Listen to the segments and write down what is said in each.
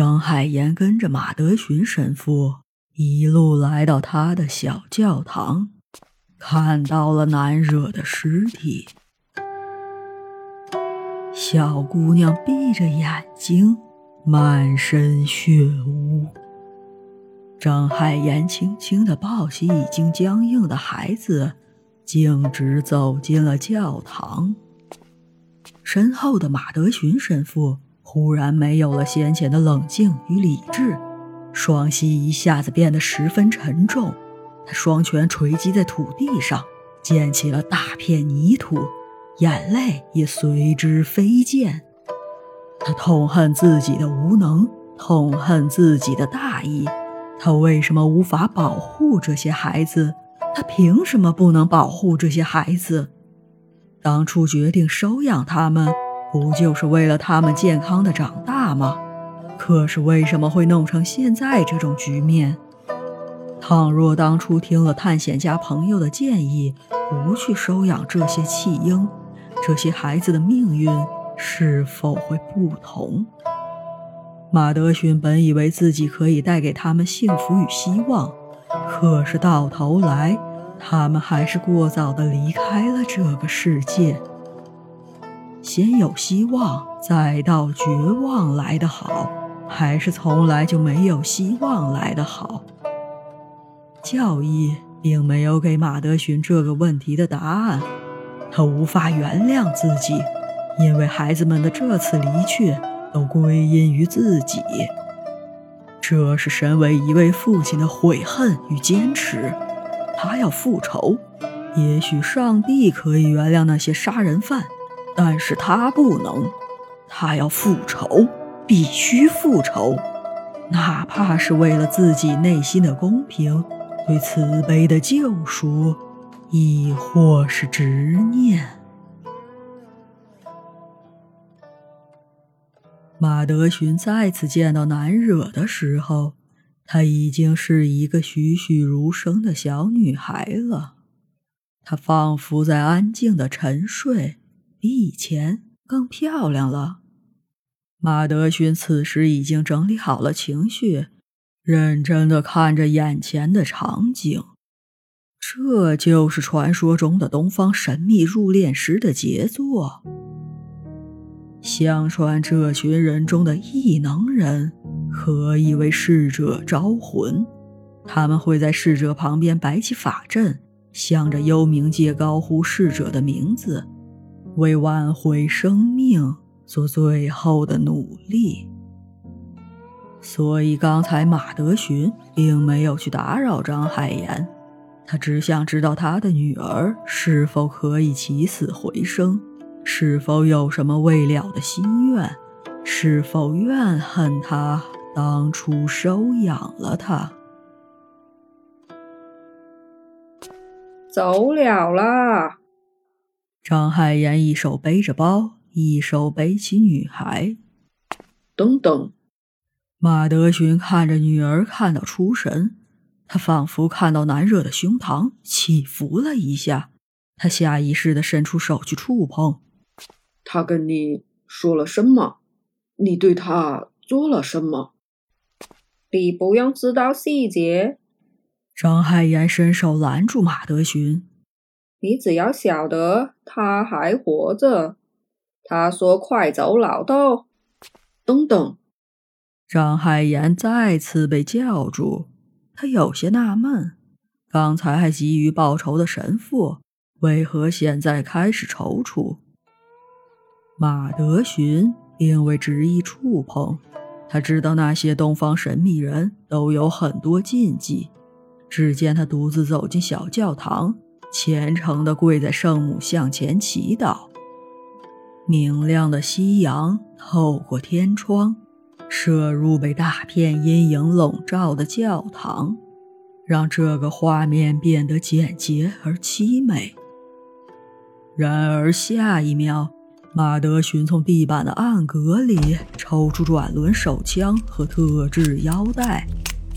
张海岩跟着马德寻神父一路来到他的小教堂，看到了难惹的尸体。小姑娘闭着眼睛，满身血污。张海岩轻轻地抱起已经僵硬的孩子，径直走进了教堂。身后的马德寻神父忽然没有了先前的冷静与理智，双膝一下子变得十分沉重，他双拳垂击在土地上，溅起了大片泥土，眼泪也随之飞溅。他痛恨自己的无能，痛恨自己的大意。他为什么无法保护这些孩子？他凭什么不能保护这些孩子？当初决定收养他们，不就是为了他们健康的长大吗？可是为什么会弄成现在这种局面？倘若当初听了探险家朋友的建议，不去收养这些弃婴，这些孩子的命运是否会不同？马德逊本以为自己可以带给他们幸福与希望，可是到头来。他们还是过早的离开了这个世界。先有希望，再到绝望来得好，还是从来就没有希望来得好？教义并没有给马德寻这个问题的答案。他无法原谅自己，因为孩子们的这次离去都归因于自己。这是身为一位父亲的悔恨与坚持。他要复仇，也许上帝可以原谅那些杀人犯，但是他不能。他要复仇，必须复仇，哪怕是为了自己内心的公平、对慈悲的救赎，亦或是执念。马德寻再次见到难惹的时候。她已经是一个栩栩如生的小女孩了，她仿佛在安静的沉睡，比以前更漂亮了。马德勋此时已经整理好了情绪，认真的看着眼前的场景。这就是传说中的东方神秘入殓师的杰作。相传这群人中的异能人。可以为逝者招魂，他们会在逝者旁边摆起法阵，向着幽冥界高呼逝者的名字，为挽回生命做最后的努力。所以刚才马德寻并没有去打扰张海岩，他只想知道他的女儿是否可以起死回生，是否有什么未了的心愿，是否怨恨他。当初收养了他，走了啦。张海岩一手背着包，一手背起女孩。等等，马德寻看着女儿，看到出神。他仿佛看到难热的胸膛起伏了一下，他下意识的伸出手去触碰。他跟你说了什么？你对他做了什么？你不用知道细节。张海岩伸手拦住马德寻：“你只要晓得他还活着。”他说：“快走，老豆！”等等。张海岩再次被叫住，他有些纳闷：刚才还急于报仇的神父，为何现在开始踌躇？马德寻并未执意触碰。他知道那些东方神秘人都有很多禁忌。只见他独自走进小教堂，虔诚地跪在圣母像前祈祷。明亮的夕阳透过天窗，射入被大片阴影笼罩的教堂，让这个画面变得简洁而凄美。然而下一秒。马德寻从地板的暗格里抽出转轮手枪和特制腰带，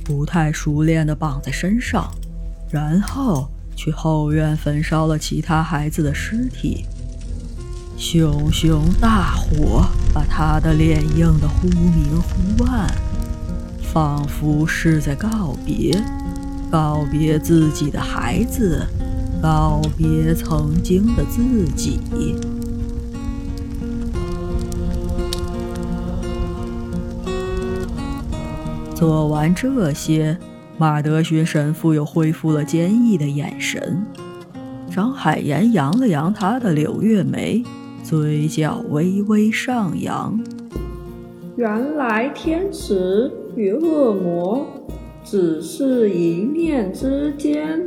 不太熟练地绑在身上，然后去后院焚烧了其他孩子的尸体。熊熊大火把他的脸映得忽明忽暗，仿佛是在告别，告别自己的孩子，告别曾经的自己。做完这些，马德学神父又恢复了坚毅的眼神。张海岩扬了扬他的柳月眉，嘴角微微上扬。原来天使与恶魔只是一念之间。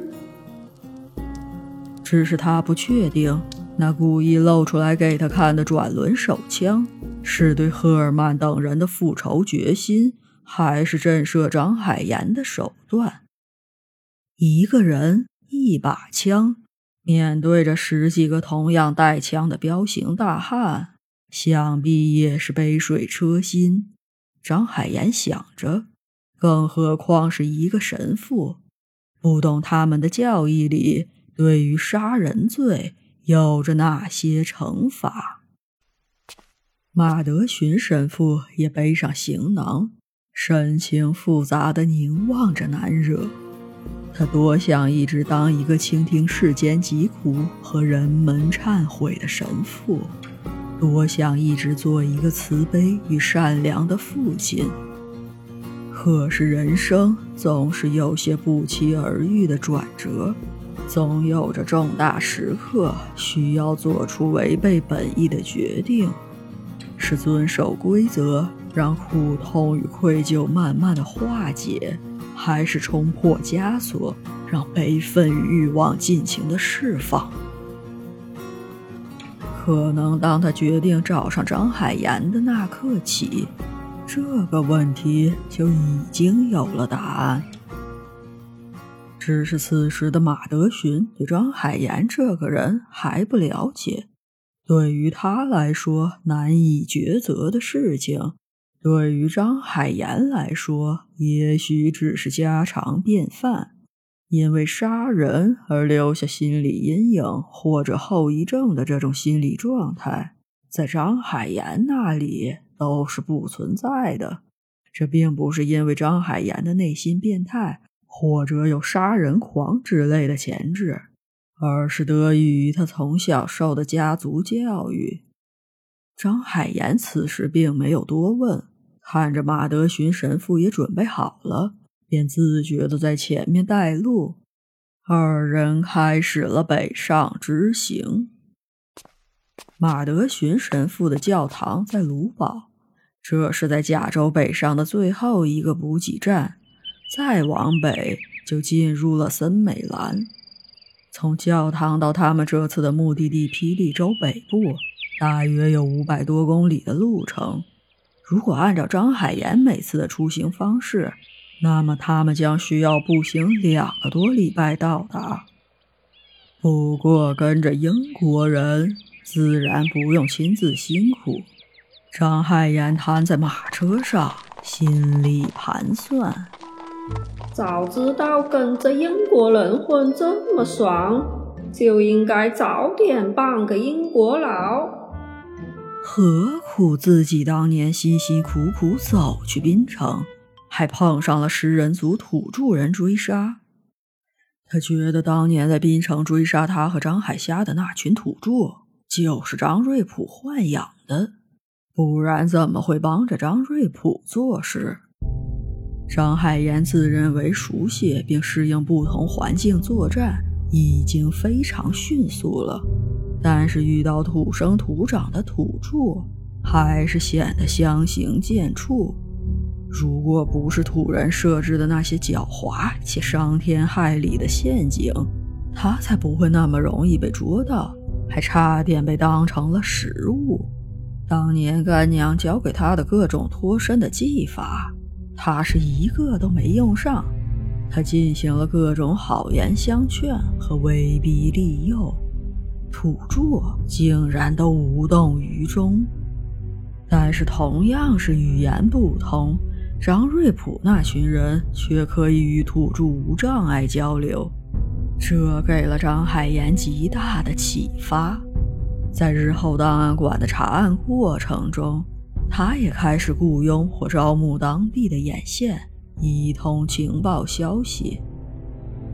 只是他不确定，那故意露出来给他看的转轮手枪，是对赫尔曼等人的复仇决心。还是震慑张海岩的手段。一个人一把枪，面对着十几个同样带枪的彪形大汉，想必也是杯水车薪。张海岩想着，更何况是一个神父，不懂他们的教义里对于杀人罪有着哪些惩罚。马德寻神父也背上行囊。神情复杂的凝望着南惹，他多想一直当一个倾听世间疾苦和人们忏悔的神父，多想一直做一个慈悲与善良的父亲。可是人生总是有些不期而遇的转折，总有着重大时刻需要做出违背本意的决定，是遵守规则。让苦痛与愧疚慢慢的化解，还是冲破枷锁，让悲愤与欲望尽情的释放？可能当他决定找上张海岩的那刻起，这个问题就已经有了答案。只是此时的马德寻对张海岩这个人还不了解，对于他来说难以抉择的事情。对于张海岩来说，也许只是家常便饭。因为杀人而留下心理阴影或者后遗症的这种心理状态，在张海岩那里都是不存在的。这并不是因为张海岩的内心变态或者有杀人狂之类的潜质，而是得益于他从小受的家族教育。张海岩此时并没有多问。看着马德寻神父也准备好了，便自觉地在前面带路。二人开始了北上之行。马德寻神父的教堂在卢堡，这是在加州北上的最后一个补给站。再往北就进入了森美兰。从教堂到他们这次的目的地霹雳州北部，大约有五百多公里的路程。如果按照张海岩每次的出行方式，那么他们将需要步行两个多礼拜到达。不过跟着英国人，自然不用亲自辛苦。张海岩瘫在马车上，心里盘算：早知道跟着英国人混这么爽，就应该早点傍个英国佬。何苦自己当年辛辛苦苦走去槟城，还碰上了食人族土著人追杀？他觉得当年在槟城追杀他和张海虾的那群土著，就是张瑞普豢养的，不然怎么会帮着张瑞普做事？张海岩自认为熟悉并适应不同环境作战已经非常迅速了。但是遇到土生土长的土著，还是显得相形见绌。如果不是土人设置的那些狡猾且伤天害理的陷阱，他才不会那么容易被捉到，还差点被当成了食物。当年干娘教给他的各种脱身的技法，他是一个都没用上。他进行了各种好言相劝和威逼利诱。土著竟然都无动于衷，但是同样是语言不通，张瑞普那群人却可以与土著无障碍交流，这给了张海岩极大的启发。在日后档案馆的查案过程中，他也开始雇佣或招募当地的眼线，一通情报消息。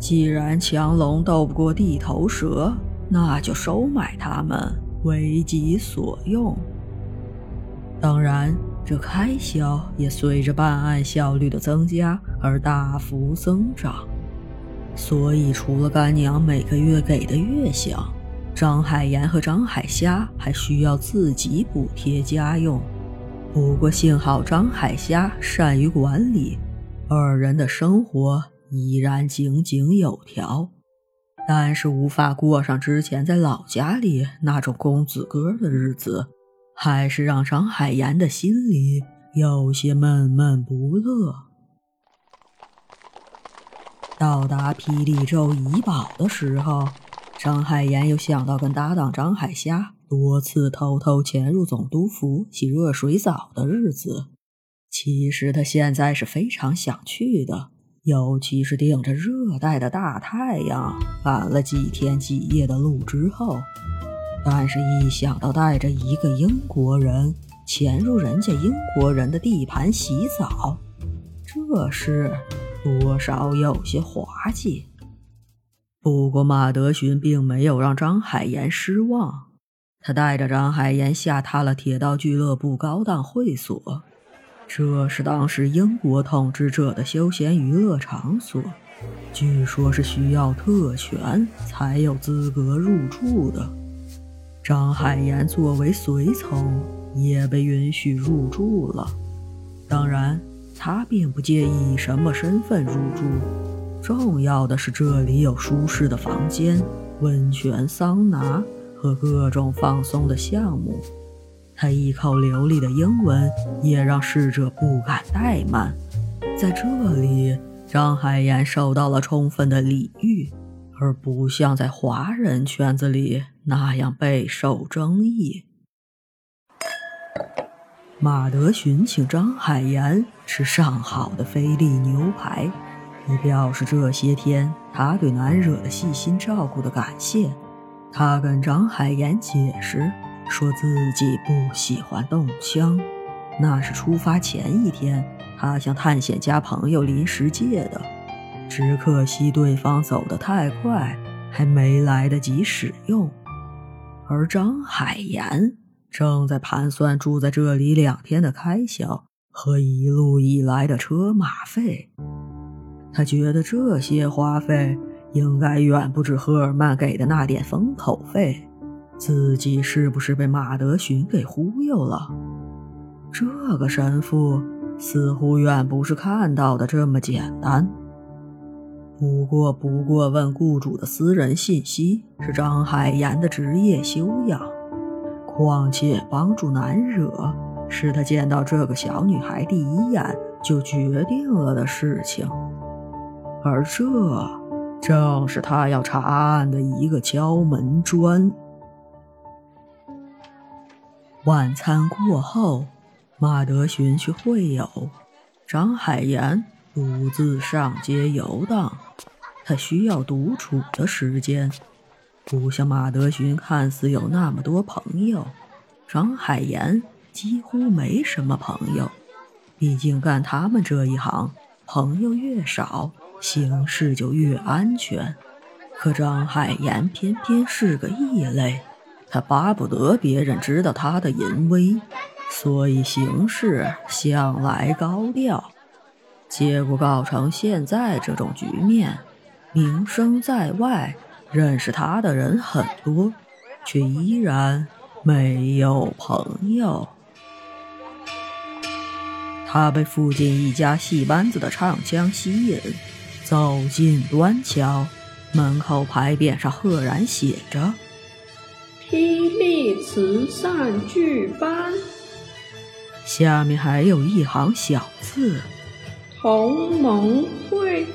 既然强龙斗不过地头蛇，那就收买他们，为己所用。当然，这开销也随着办案效率的增加而大幅增长。所以，除了干娘每个月给的月饷，张海岩和张海虾还需要自己补贴家用。不过，幸好张海虾善于管理，二人的生活依然井井有条。但是，无法过上之前在老家里那种公子哥的日子。还是让张海岩的心里有些闷闷不乐。到达霹雳州怡保的时候，张海岩又想到跟搭档张海虾多次偷偷潜入总督府洗热水澡的日子。其实他现在是非常想去的，尤其是顶着热带的大太阳，赶了几天几夜的路之后。但是，一想到带着一个英国人潜入人家英国人的地盘洗澡，这事多少有些滑稽。不过，马德勋并没有让张海岩失望，他带着张海岩下榻了铁道俱乐部高档会所，这是当时英国统治者的休闲娱乐场所，据说是需要特权才有资格入住的。张海岩作为随从，也被允许入住了。当然，他并不介意以什么身份入住，重要的是这里有舒适的房间、温泉、桑拿和各种放松的项目。他一口流利的英文也让侍者不敢怠慢。在这里，张海岩受到了充分的礼遇。而不像在华人圈子里那样备受争议。马德寻请张海岩吃上好的菲力牛排，以表示这些天他对南惹的细心照顾的感谢。他跟张海岩解释说自己不喜欢动枪，那是出发前一天他向探险家朋友临时借的。只可惜对方走得太快，还没来得及使用。而张海岩正在盘算住在这里两天的开销和一路以来的车马费。他觉得这些花费应该远不止赫尔曼给的那点封口费。自己是不是被马德寻给忽悠了？这个神父似乎远不是看到的这么简单。不过，不过问雇主的私人信息是张海岩的职业修养。况且，帮助难惹是他见到这个小女孩第一眼就决定了的事情，而这正是他要查案的一个敲门砖。晚餐过后，马德寻去会友，张海岩独自上街游荡。他需要独处的时间，不像马德勋看似有那么多朋友。张海岩几乎没什么朋友，毕竟干他们这一行，朋友越少，行事就越安全。可张海岩偏偏是个异类，他巴不得别人知道他的淫威，所以行事向来高调。结果搞成现在这种局面。名声在外，认识他的人很多，却依然没有朋友。他被附近一家戏班子的唱腔吸引，走进端桥，门口牌匾上赫然写着“霹雳慈善剧班”，下面还有一行小字：“同盟会。”